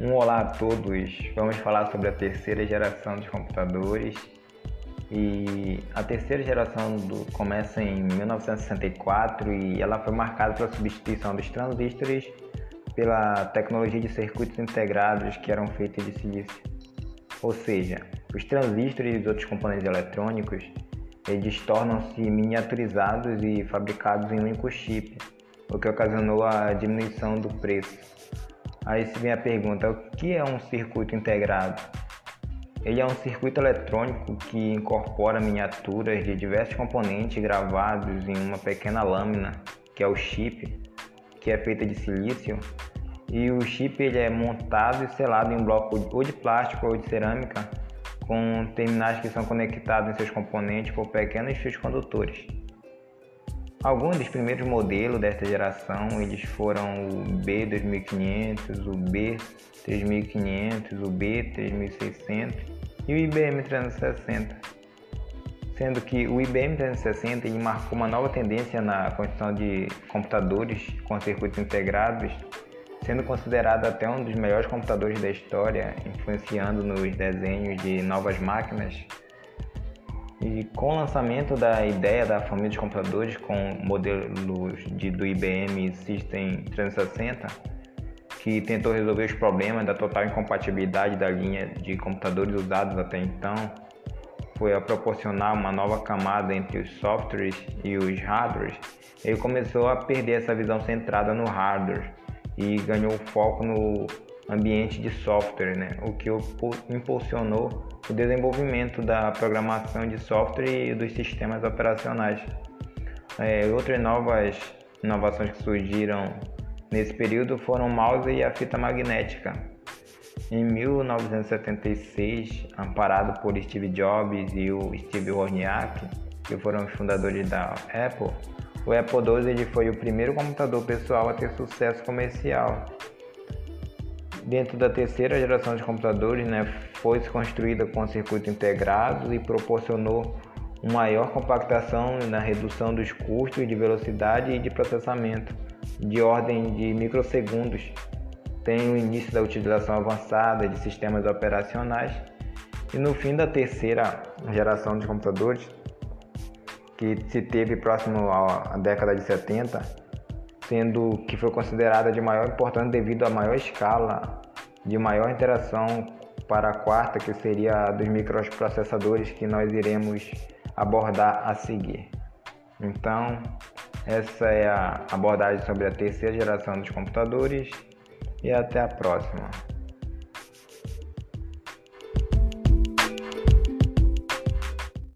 Um olá a todos. Vamos falar sobre a terceira geração de computadores. E a terceira geração do, começa em 1964 e ela foi marcada pela substituição dos transistores pela tecnologia de circuitos integrados que eram feitos de silício. Ou seja, os transistores e os outros componentes eletrônicos eles tornam-se miniaturizados e fabricados em um único chip, o que ocasionou a diminuição do preço. Aí se vem a pergunta: o que é um circuito integrado? Ele é um circuito eletrônico que incorpora miniaturas de diversos componentes gravados em uma pequena lâmina, que é o chip, que é feita de silício, e o chip ele é montado e selado em bloco ou de plástico ou de cerâmica, com terminais que são conectados em seus componentes por pequenos fios condutores. Alguns dos primeiros modelos dessa geração eles foram o B2500, o B3500, o B3600 e o IBM 360 sendo que o IBM 360 ele marcou uma nova tendência na construção de computadores com circuitos integrados, sendo considerado até um dos melhores computadores da história, influenciando nos desenhos de novas máquinas. E com o lançamento da ideia da família de computadores com modelos de, do IBM System 360, que tentou resolver os problemas da total incompatibilidade da linha de computadores usados até então, foi a proporcionar uma nova camada entre os softwares e os hardwares, ele começou a perder essa visão centrada no hardware e ganhou foco no ambiente de software, né? o que impulsionou o desenvolvimento da programação de software e dos sistemas operacionais. É, outras novas inovações que surgiram nesse período foram o mouse e a fita magnética, em 1976, amparado por Steve Jobs e o Steve Wozniak, que foram os fundadores da Apple, o Apple II foi o primeiro computador pessoal a ter sucesso comercial. Dentro da terceira geração de computadores, né, foi construída com circuito integrado e proporcionou uma maior compactação na redução dos custos de velocidade e de processamento, de ordem de microsegundos, tem o início da utilização avançada de sistemas operacionais. E no fim da terceira geração de computadores, que se teve próximo à década de 70, sendo que foi considerada de maior importância devido à maior escala de maior interação para a quarta, que seria a dos microprocessadores que nós iremos abordar a seguir. Então, essa é a abordagem sobre a terceira geração dos computadores e até a próxima.